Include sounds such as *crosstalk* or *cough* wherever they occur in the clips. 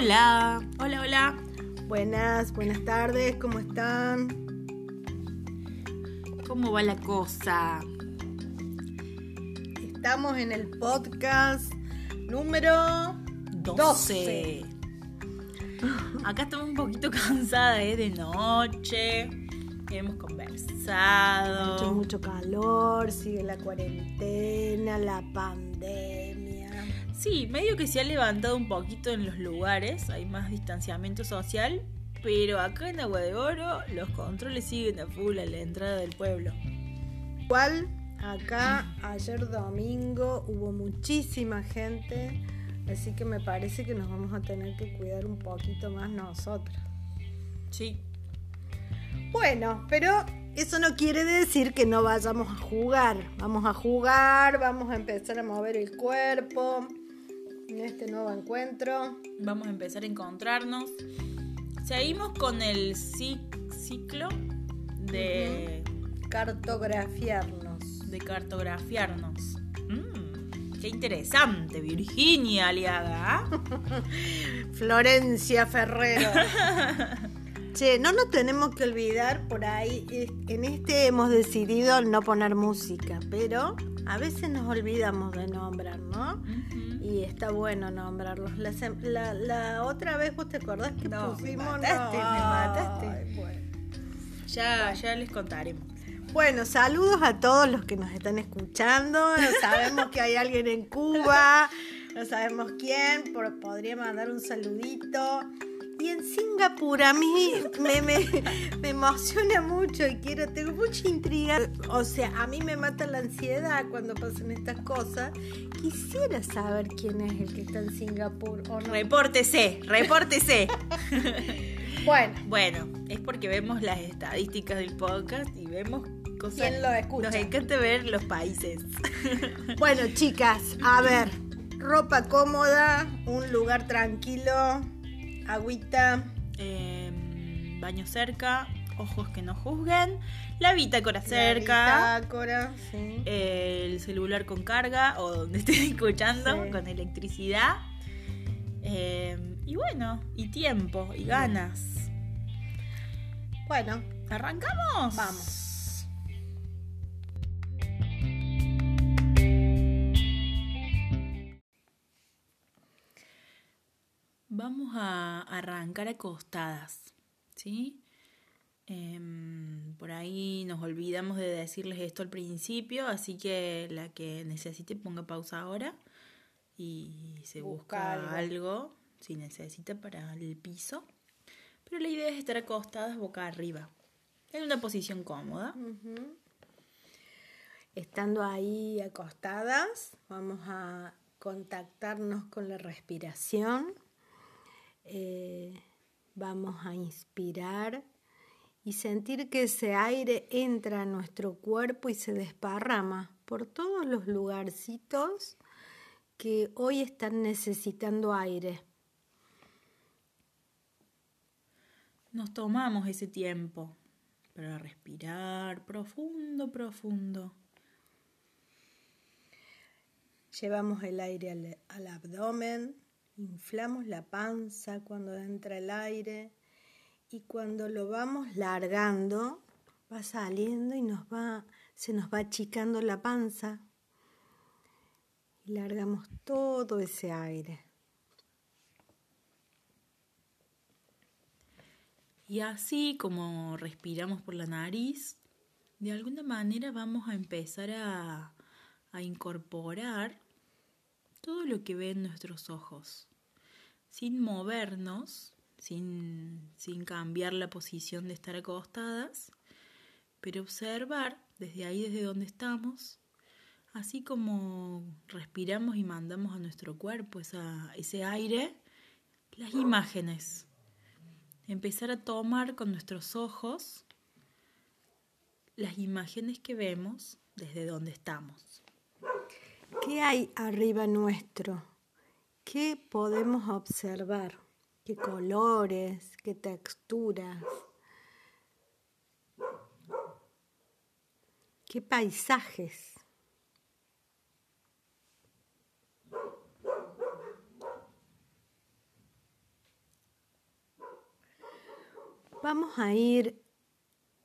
Hola, hola, hola. Buenas, buenas tardes, ¿cómo están? ¿Cómo va la cosa? Estamos en el podcast número 12. Acá estamos un poquito *laughs* cansadas ¿eh? de noche. Hemos conversado. Mucho, mucho calor, sigue la cuarentena, la pandemia. Sí, medio que se ha levantado un poquito en los lugares, hay más distanciamiento social, pero acá en Agua de Oro los controles siguen a full a la entrada del pueblo. Igual, acá ayer domingo hubo muchísima gente, así que me parece que nos vamos a tener que cuidar un poquito más nosotros. Sí. Bueno, pero eso no quiere decir que no vayamos a jugar. Vamos a jugar, vamos a empezar a mover el cuerpo en este nuevo encuentro. Vamos a empezar a encontrarnos. Seguimos con el ciclo de, Cartografiarnos. de cartografiarnos. Mm, qué interesante, Virginia Aliaga. ¿ah? *laughs* Florencia Ferrero. *laughs* Che, no nos tenemos que olvidar por ahí. En este hemos decidido no poner música, pero a veces nos olvidamos de nombrar, ¿no? Ujú. Está bueno nombrarlos. La, sem- la- la otra vez, ¿vos te acordás que No, me pusimos? me mataste. Ay, bueno. Ya, ya les contaremos. Bueno, saludos a todos los que nos están escuchando. Sabemos que hay alguien en Cuba, no sabemos quién, pero podría mandar un saludito. Y en Singapur a mí me, me- me emociona mucho y quiero, tengo mucha intriga. O sea, a mí me mata la ansiedad cuando pasan estas cosas. Quisiera saber quién es el que está en Singapur o no. Repórtese, repórtese. *laughs* Bueno, Bueno, es porque vemos las estadísticas del podcast y vemos cosas. ¿Quién lo escucha? Nos encanta ver los países. *laughs* Bueno, chicas, a ver, ropa cómoda, un lugar tranquilo, agüita, Em, baño cerca, ojos que no juzguen, la bitácora la cerca, bitácora, sí. el celular con carga o donde *laughs* estén escuchando Sí. con electricidad. Em, y bueno, y tiempo y ganas. Bueno, ¿Arrancamos? vamos. Vamos a arrancar acostadas, ¿sí? Em, por ahí nos olvidamos de decirles esto al principio, así que la que necesite ponga pausa ahora y se busca, Busca algo. algo. si necesita para el piso. Pero la idea es estar acostadas boca arriba, en una posición cómoda. Estando ahí acostadas, vamos a contactarnos con la respiración. Eh, vamos a inspirar y sentir que ese aire entra a nuestro cuerpo y se desparrama por todos los lugarcitos que hoy están necesitando aire. Nos tomamos ese tiempo para respirar profundo, profundo. Llevamos el aire al, al abdomen, inflamos la panza cuando entra el aire y cuando lo vamos largando va saliendo y nos va, se nos va achicando la panza y largamos todo ese aire. Y así como respiramos por la nariz, de alguna manera vamos a empezar a, a incorporar todo lo que ven nuestros ojos, sin movernos, sin, sin cambiar la posición de estar acostadas, pero observar desde ahí, desde donde estamos, así como respiramos y mandamos a nuestro cuerpo esa, ese aire, las imágenes empezar a tomar con nuestros ojos las imágenes que vemos desde donde estamos. ¿Qué hay arriba nuestro? ¿Qué podemos observar? ¿Qué colores? ¿Qué texturas? ¿Qué paisajes? Vamos a ir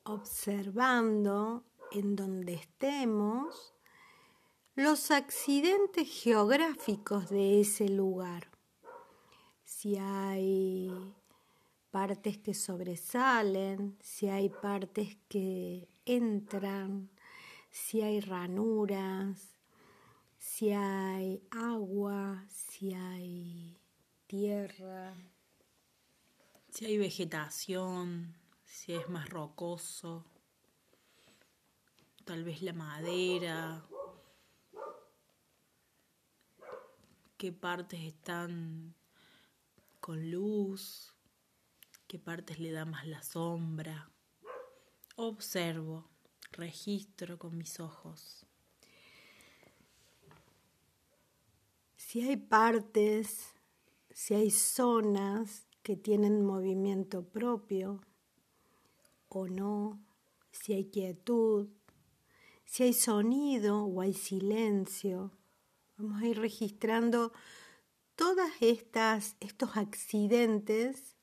observando en donde estemos los accidentes geográficos de ese lugar. Si hay partes que sobresalen, si hay partes que entran, si hay ranuras, si hay agua, si hay tierra. Si hay vegetación, si es más rocoso, tal vez la madera, qué partes están con luz, qué partes le da más la sombra. Observo, registro con mis ojos. Si hay partes, si hay zonas que tienen movimiento propio o no, si hay quietud, si hay sonido o hay silencio. Vamos a ir registrando todas estas estos accidentes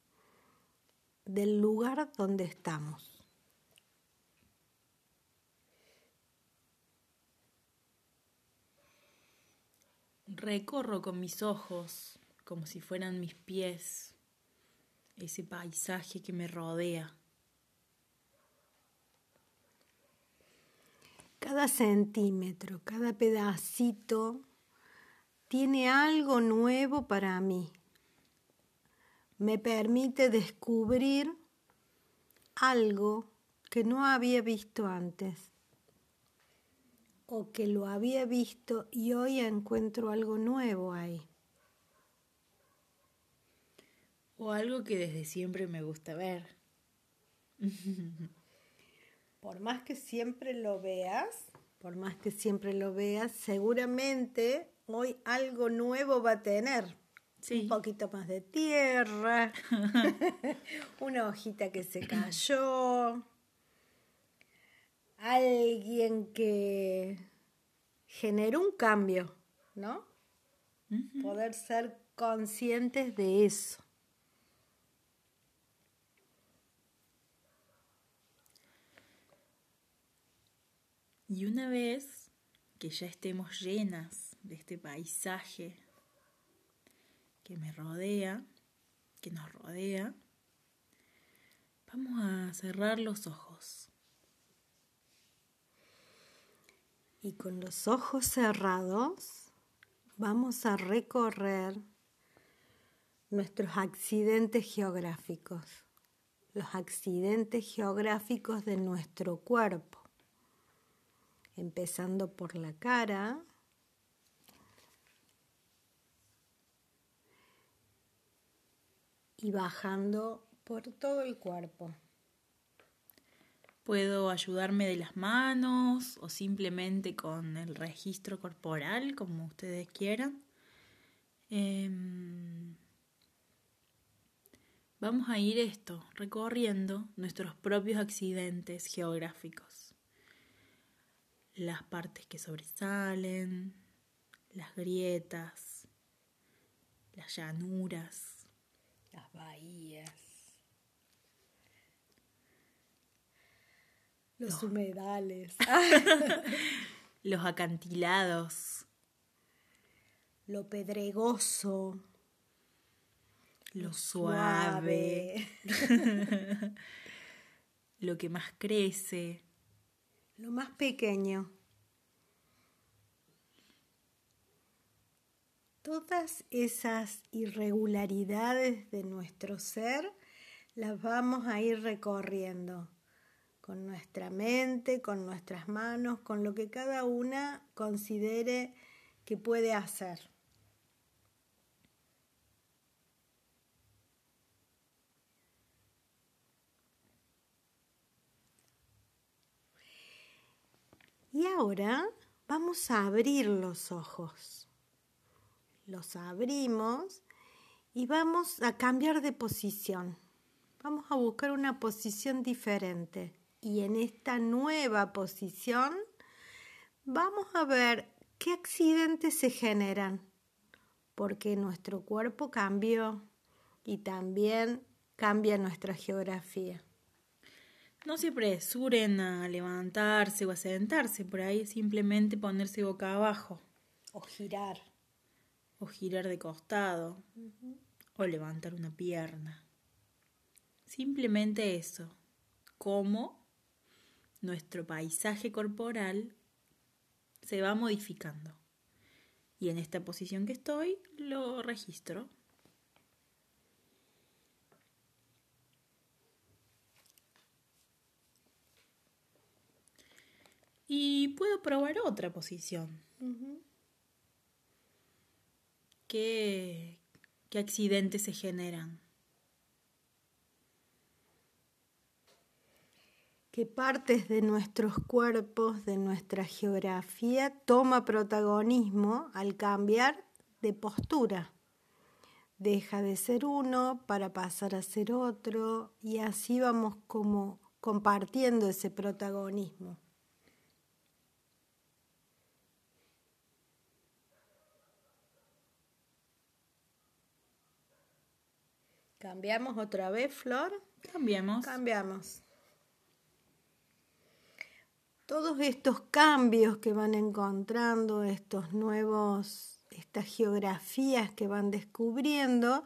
del lugar donde estamos. Recorro con mis ojos como si fueran mis pies ese paisaje que me rodea. Cada centímetro, cada pedacito tiene algo nuevo para mí. Me permite descubrir algo que no había visto antes o que lo había visto y hoy encuentro algo nuevo ahí. O algo que desde siempre me gusta ver. *laughs* por más que siempre lo veas, por más que siempre lo veas, seguramente hoy algo nuevo va a tener. Un poquito más de tierra, *laughs* *laughs* una hojita que se cayó, alguien que generó un cambio, ¿no? Poder ser conscientes de eso. Y una vez que ya estemos llenas de este paisaje que me rodea, que nos rodea, vamos a cerrar los ojos. Y con los ojos cerrados vamos a recorrer nuestros accidentes geográficos, los accidentes geográficos de nuestro cuerpo empezando por la cara. Y bajando por todo el cuerpo. Puedo ayudarme de las manos o simplemente con el registro corporal, como ustedes quieran. Em, vamos a ir esto, recorriendo nuestros propios accidentes geográficos las partes que sobresalen, las grietas, las llanuras, las bahías, los, humedales, *laughs* *laughs* los acantilados, lo pedregoso, lo, suave, *laughs* lo que más crece. Lo más pequeño. Todas esas irregularidades de nuestro ser las vamos a ir recorriendo con nuestra mente, con nuestras manos, con lo que cada una considere que puede hacer. Y ahora vamos a abrir los ojos. Los abrimos y vamos a cambiar de posición. Vamos a buscar una posición diferente. Y en esta nueva posición vamos a ver qué accidentes se generan. Porque nuestro cuerpo cambió y también cambia nuestra geografía. No se apresuren a levantarse o a sentarse, por ahí simplemente ponerse boca abajo. O girar. O girar de costado. O levantar una pierna. Simplemente eso. Cómo nuestro paisaje corporal se va modificando. Y en esta posición que estoy lo registro. Y puedo probar otra posición. ¿Qué, ¿Qué accidentes se generan? ¿Qué partes de nuestros cuerpos, de nuestra geografía, toma protagonismo al cambiar de postura. Deja de ser uno para pasar a ser otro y así vamos como compartiendo ese protagonismo. ¿Cambiamos otra vez, Flor? Cambiamos. Cambiamos. Todos estos cambios que van encontrando, estos nuevos, estas geografías que van descubriendo,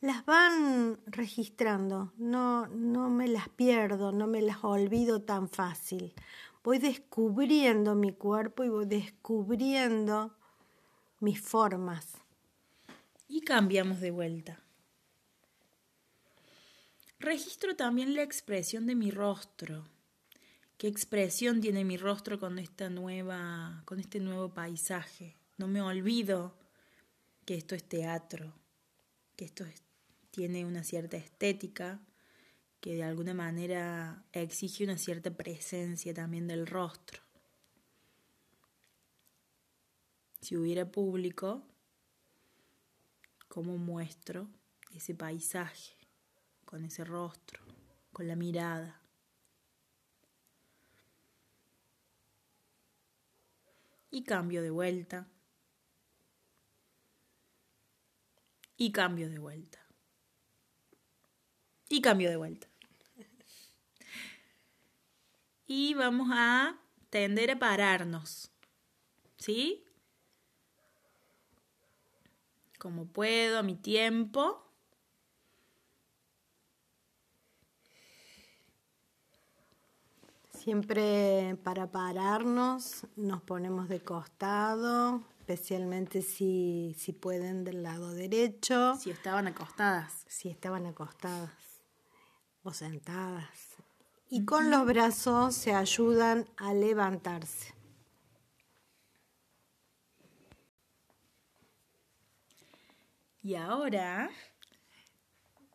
las van registrando. No, no me las pierdo, no me las olvido tan fácil. Voy descubriendo mi cuerpo y voy descubriendo mis formas. Y cambiamos de vuelta. Registro también la expresión de mi rostro. ¿Qué expresión tiene mi rostro con esta nueva con este nuevo paisaje? No me olvido que esto es teatro, que esto tiene una cierta estética, que de alguna manera exige una cierta presencia también del rostro. Si hubiera público, ¿cómo muestro ese paisaje? Con ese rostro, con la mirada. Y cambio de vuelta. Y cambio de vuelta. Y cambio de vuelta. Y vamos a tender a pararnos. ¿Sí? Como puedo, a mi tiempo. Siempre para pararnos nos ponemos de costado, especialmente si, si pueden del lado derecho. Si estaban acostadas. Si estaban acostadas o sentadas. Y con los brazos se ayudan a levantarse. Y ahora,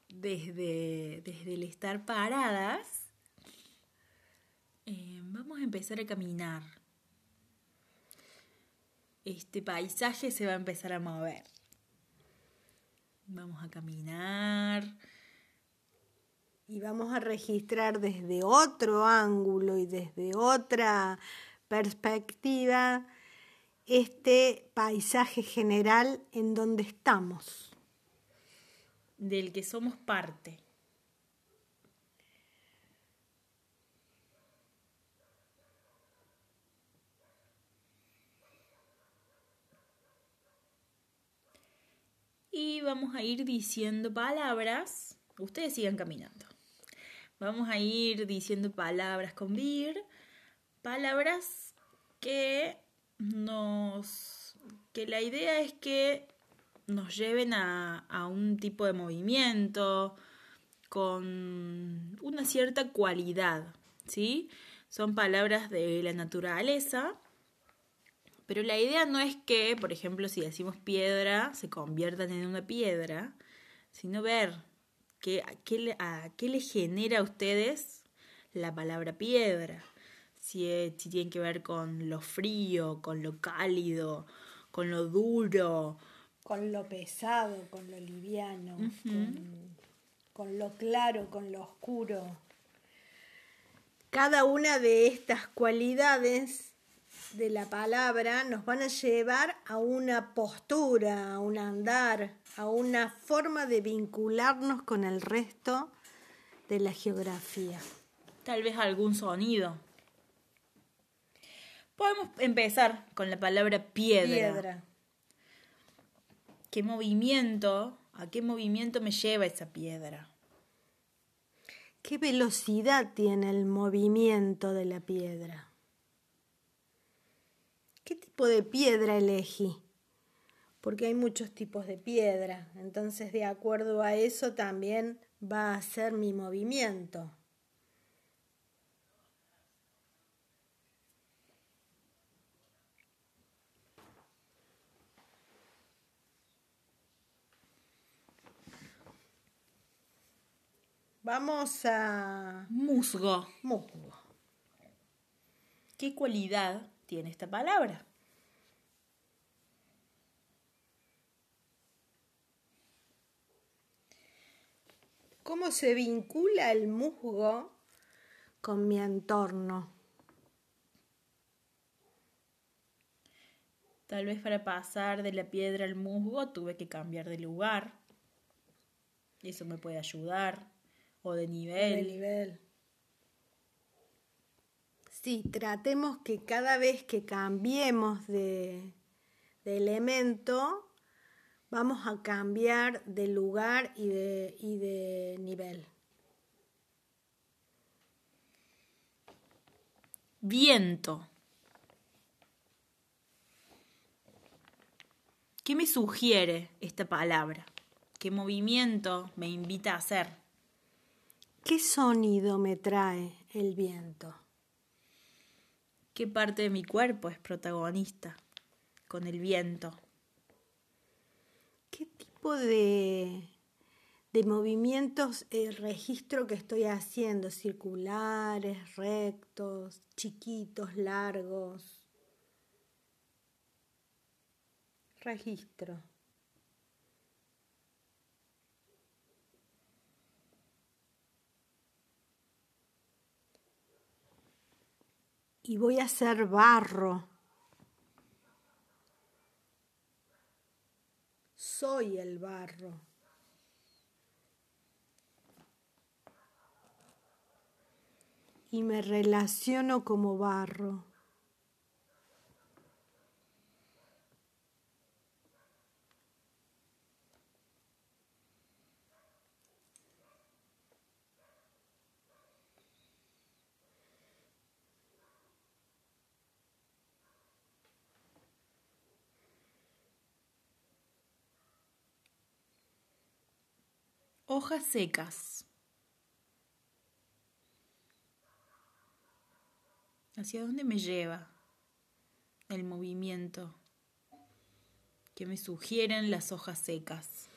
desde, desde el estar paradas, eh, vamos a empezar a caminar. Este paisaje se va a empezar a mover. Vamos a caminar. Y vamos a registrar desde otro ángulo y desde otra perspectiva este paisaje general en donde estamos. Del que somos parte. Y vamos a ir diciendo palabras. Ustedes sigan caminando. Vamos a ir diciendo palabras con vir, palabras que nos que la idea es que nos lleven a, a un tipo de movimiento con una cierta cualidad, ¿sí? Son palabras de la naturaleza pero la idea no es que, por ejemplo, si decimos piedra, se conviertan en una piedra, sino ver qué, a, qué, a qué le genera a ustedes la palabra piedra. Si, si tiene que ver con lo frío, con lo cálido, con lo duro. Con lo pesado, con lo liviano, con, con lo claro, con lo oscuro. Cada una de estas cualidades de la palabra nos van a llevar a una postura, a un andar, a una forma de vincularnos con el resto de la geografía. Tal vez algún sonido. Podemos empezar con la palabra piedra. Piedra. ¿Qué movimiento? ¿A qué movimiento me lleva esa piedra? ¿Qué velocidad tiene el movimiento de la piedra? ¿Qué tipo de piedra elegí? Porque hay muchos tipos de piedra, entonces de acuerdo a eso también va a ser mi movimiento. Vamos a Musgo. musgo. ¿Qué cualidad tiene esta palabra? ¿Cómo se vincula el musgo con mi entorno? Tal vez para pasar de la piedra al musgo tuve que cambiar de lugar. Eso me puede ayudar. O de nivel. De nivel. Sí, tratemos que cada vez que cambiemos de, de elemento, vamos a cambiar de lugar y de, y de nivel. Viento. ¿Qué me sugiere esta palabra? ¿Qué movimiento me invita a hacer? ¿Qué sonido me trae el viento? ¿Qué parte de mi cuerpo es protagonista con el viento? ¿Qué tipo de, de movimientos el registro que estoy haciendo? Circulares, rectos, chiquitos, largos. Registro. Y voy a hacer barro. Soy el barro. Y me relaciono como barro. Hojas secas. ¿Hacia dónde me lleva el movimiento que me sugieren las hojas secas?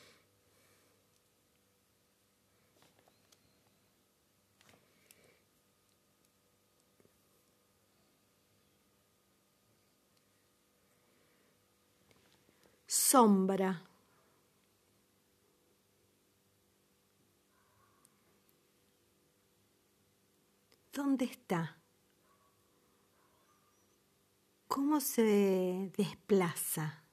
Sombra. ¿Dónde está? ¿Cómo se desplaza?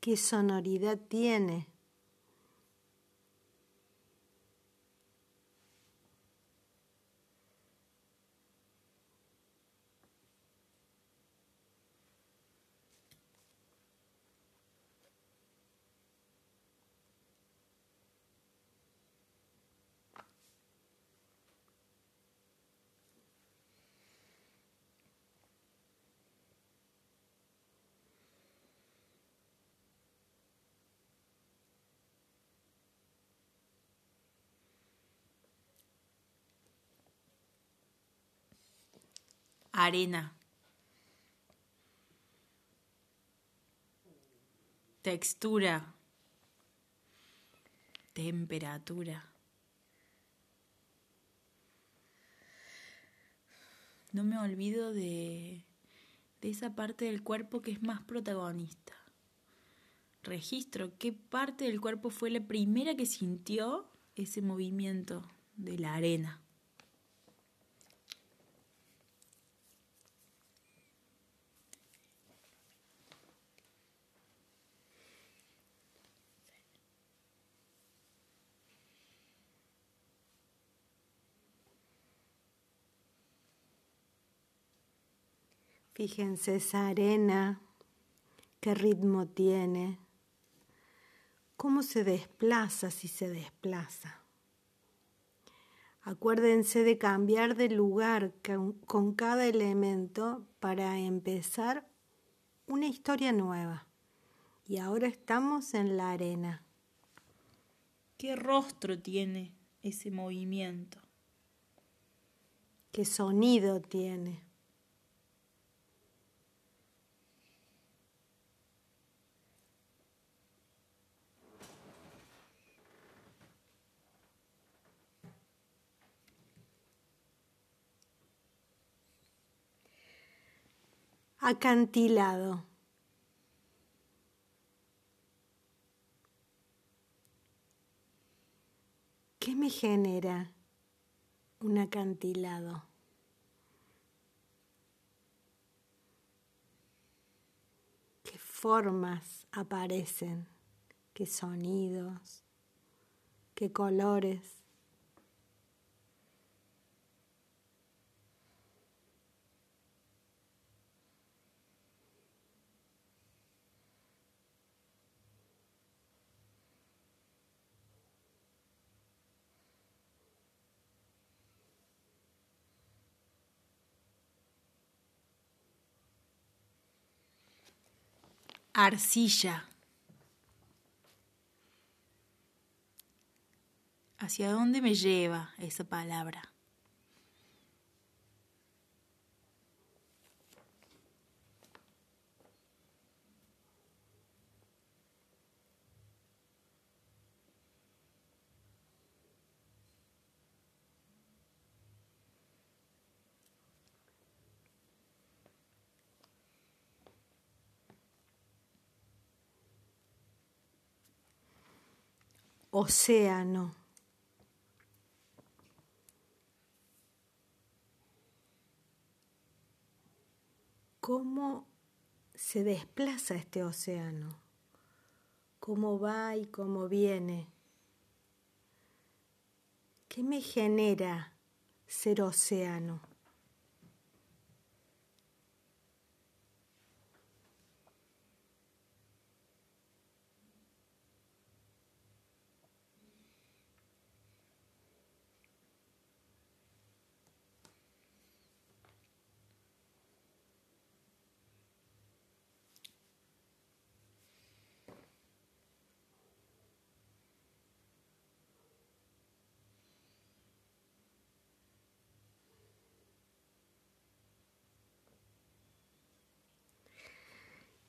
¿Qué sonoridad tiene? Arena, textura, temperatura. No me olvido de, de esa parte del cuerpo que es más protagonista. Registro qué parte del cuerpo fue la primera que sintió ese movimiento de la arena. Fíjense esa arena, qué ritmo tiene, cómo se desplaza si se desplaza. Acuérdense de cambiar de lugar con cada elemento para empezar una historia nueva. Y ahora estamos en la arena. ¿Qué rostro tiene ese movimiento? ¿Qué sonido tiene? Acantilado. ¿Qué me genera un acantilado? ¿Qué formas aparecen? ¿Qué sonidos? ¿Qué colores? Arcilla. ¿Hacia dónde me lleva esa palabra? Océano. ¿Cómo se desplaza este océano? ¿Cómo va y cómo viene? ¿Qué me genera ser océano?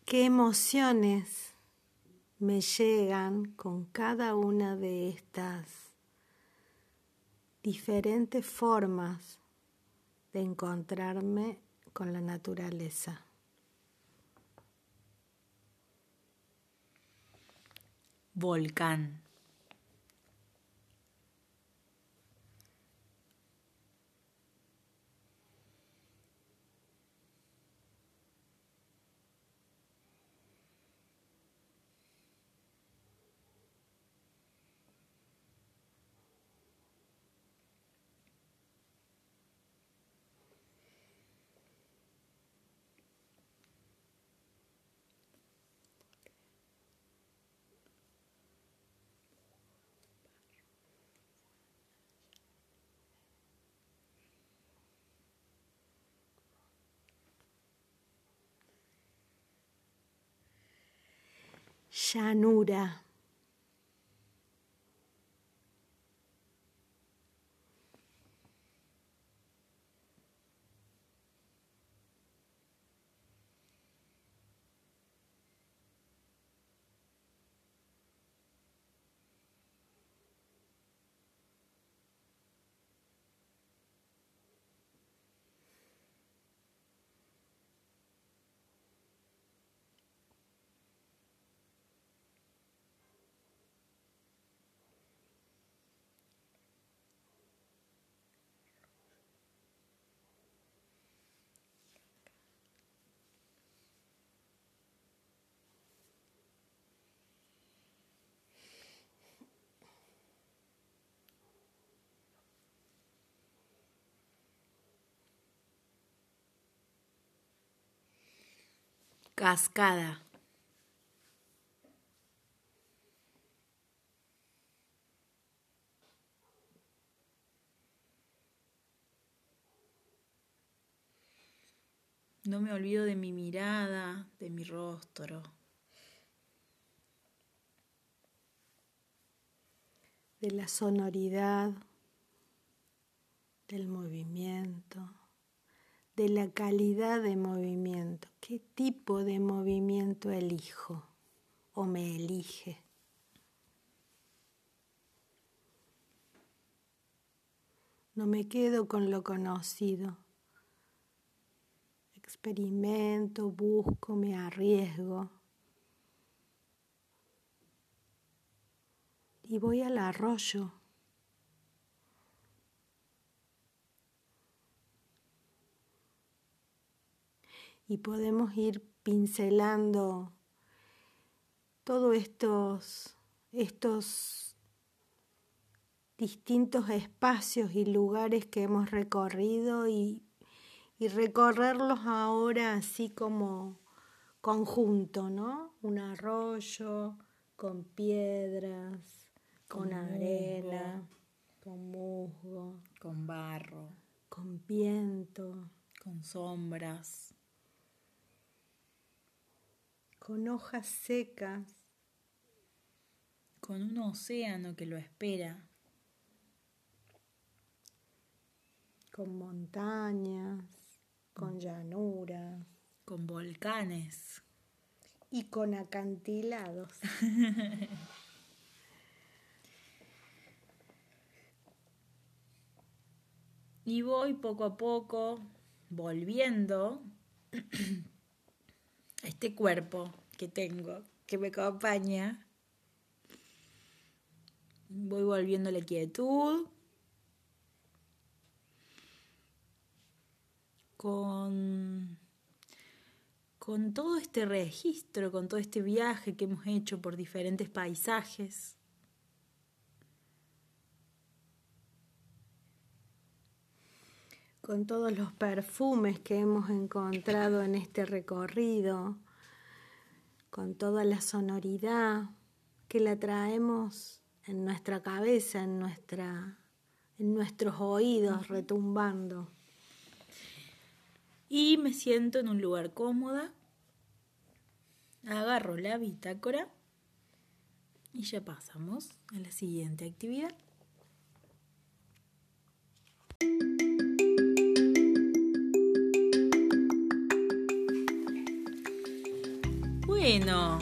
Qué emociones me llegan con cada una de estas diferentes formas de encontrarme con la naturaleza. Volcán. Llanura. Cascada. No me olvido de mi mirada, de mi rostro. De la sonoridad, del movimiento, de la calidad de movimiento. ¿Qué tipo de movimiento elijo o me elige? No me quedo con lo conocido experimento, busco, me arriesgo. Y voy al arroyo. Y podemos ir pincelando todos estos, estos distintos espacios y lugares que hemos recorrido y y recorrerlos ahora así como conjunto, ¿no? Un arroyo con piedras, con, arena, con musgo, con barro, con viento, con sombras, con hojas secas, con un océano que lo espera, con montañas, con llanuras, con volcanes. Y con acantilados. *laughs* y voy poco a poco volviendo *clears throat* a este cuerpo que tengo, que me acompaña. Voy volviendo a la quietud, con, con todo este registro, con todo este viaje que hemos hecho por diferentes paisajes. con todos los perfumes que hemos encontrado en este recorrido, con toda la sonoridad que la traemos en nuestra cabeza, en, nuestra, en nuestros oídos retumbando. Y me siento en un lugar cómoda, agarro la bitácora y ya pasamos a la siguiente actividad. Bueno.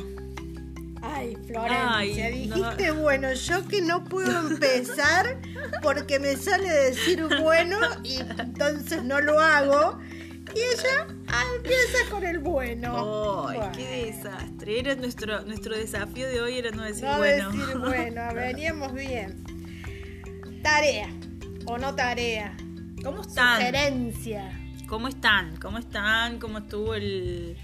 Ay, Florencia, dijiste bueno, yo que no puedo empezar porque me sale decir bueno y entonces no lo hago. Y ella empieza con el bueno. ¡Ay, qué desastre! Era nuestro, nuestro desafío de hoy era no decir no bueno. No decir *laughs* bueno, veníamos bien. Tarea o no tarea. ¿Cómo están? Sugerencia. ¿Cómo están? ¿Cómo están? ¿Cómo estuvo el,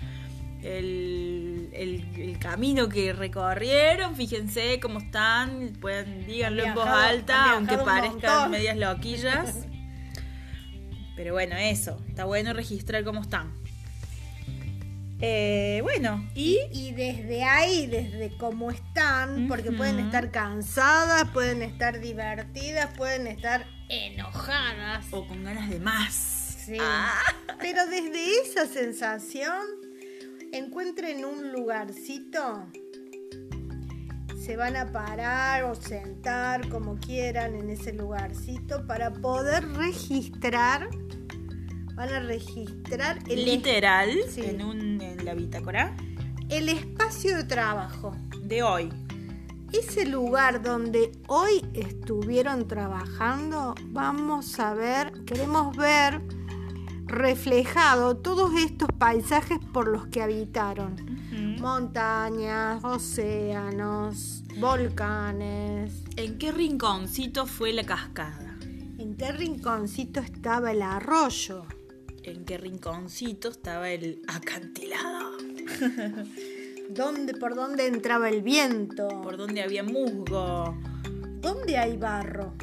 el, el, camino que recorrieron? Fíjense cómo están. Pueden, díganlo en voz alta, aunque parezcan medias loquillas. *laughs* Pero bueno, eso, está bueno registrar cómo están. Eh, bueno, y... y desde ahí, desde cómo están, porque pueden estar cansadas, pueden estar divertidas, pueden estar enojadas. O con ganas de más. Sí. Ah. Pero desde esa sensación, encuentren un lugarcito se van a parar o sentar como quieran en ese lugarcito para poder registrar. Van a registrar el literal en, un, en la bitácora. El espacio de trabajo de hoy. Ese lugar donde hoy estuvieron trabajando, vamos a ver, queremos ver reflejado todos estos paisajes por los que habitaron montañas, océanos, volcanes. ¿En qué rinconcito fue la cascada? ¿En qué rinconcito estaba el arroyo? ¿En qué rinconcito estaba el acantilado? *laughs* ¿Dónde, ¿Por dónde entraba el viento? ¿Por dónde había musgo? ¿Dónde hay barro?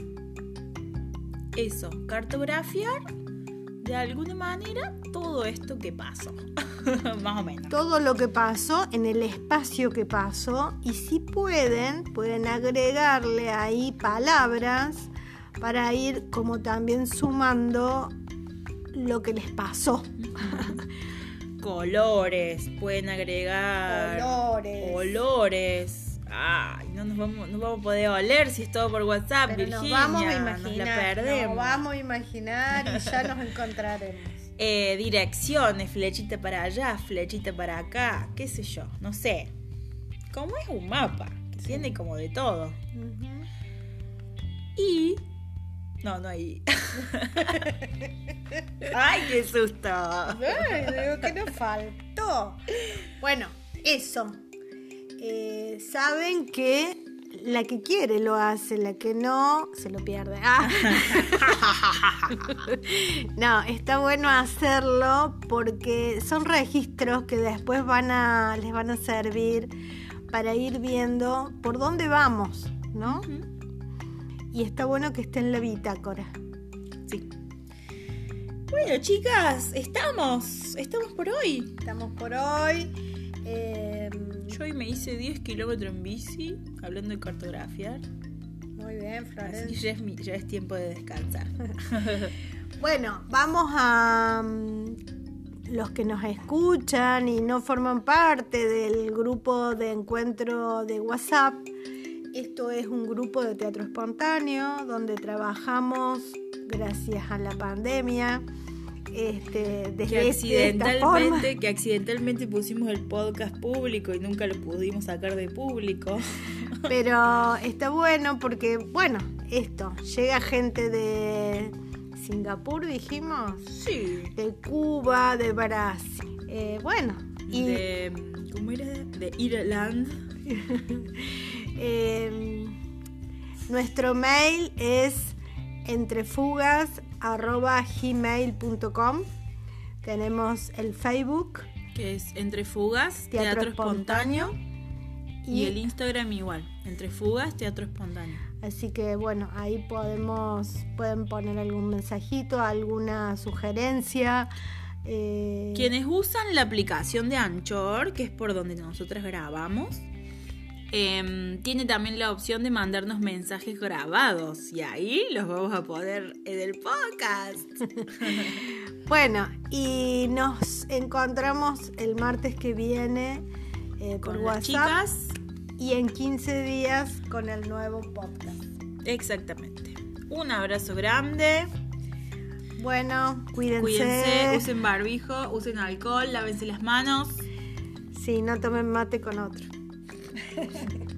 Eso, cartografiar de alguna manera todo esto que pasó. *laughs* Más o menos. Todo lo que pasó en el espacio que pasó y si pueden, pueden agregarle ahí palabras para ir como también sumando lo que les pasó. *laughs* Colores, pueden agregar Olores. olores. Ay, no nos vamos, no vamos a poder oler si es todo por WhatsApp, Pero Virginia. nos vamos a Nos imaginar. la. Nos vamos a imaginar y ya nos encontraremos. *laughs* Eh, direcciones, flechita para allá, flechita para acá, qué sé yo, no sé. Como es un mapa, que tiene como de todo. Y. No, no hay. *laughs* ¡Ay, qué susto! Ay, digo, ¿qué nos faltó? Bueno, eso. Eh, Saben que la que quiere lo hace, la que no se lo pierde. Ah. *laughs* No, está bueno hacerlo porque son registros que después van a, les van a servir para ir viendo por dónde vamos, ¿no? Y está bueno que esté en la bitácora. Sí. Bueno, chicas, estamos. Estamos por hoy. Estamos por hoy. Eh, Yo hoy me hice 10 kilómetros en bici, hablando de cartografiar. muy bien, Así Florencia. ya es, mi- ya es tiempo de descansar. *laughs* Bueno, vamos a mm, los que nos escuchan y no forman parte del grupo de encuentro de WhatsApp. Esto es un grupo de teatro espontáneo donde trabajamos gracias a la pandemia. Este, desde Que esta forma. accidentalmente, que accidentalmente pusimos el podcast público y nunca lo pudimos sacar de público. *laughs* Pero está bueno porque, bueno, esto, llega gente de Singapur, dijimos, Sí. de Cuba, de Brasil. Eh, bueno, y De. ¿Cómo era? De Irland. *laughs* eh, nuestro mail es entrefugas.gmail.com Tenemos el Facebook Que es Entre Fugas, Teatro Teatro, Espontáneo. Y, y, el Instagram igual. Entre Fugas, Teatro Espontáneo. así que bueno, ahí podemos, pueden poner algún mensajito, alguna sugerencia. eh, Quienes usan la aplicación de Anchor, que es por donde nosotras grabamos, em, tiene también la opción de mandarnos mensajes grabados. Y ahí los vamos a poner en el podcast. *laughs* Bueno, y nos encontramos el martes que viene eh, por Con WhatsApp chicas. y en 15 días con el nuevo podcast. Exactamente. Un abrazo grande. Bueno, cuídense. Cuídense, usen barbijo, usen alcohol, lávense las manos. Sí, no tomen mate con otro. Thank *laughs* you.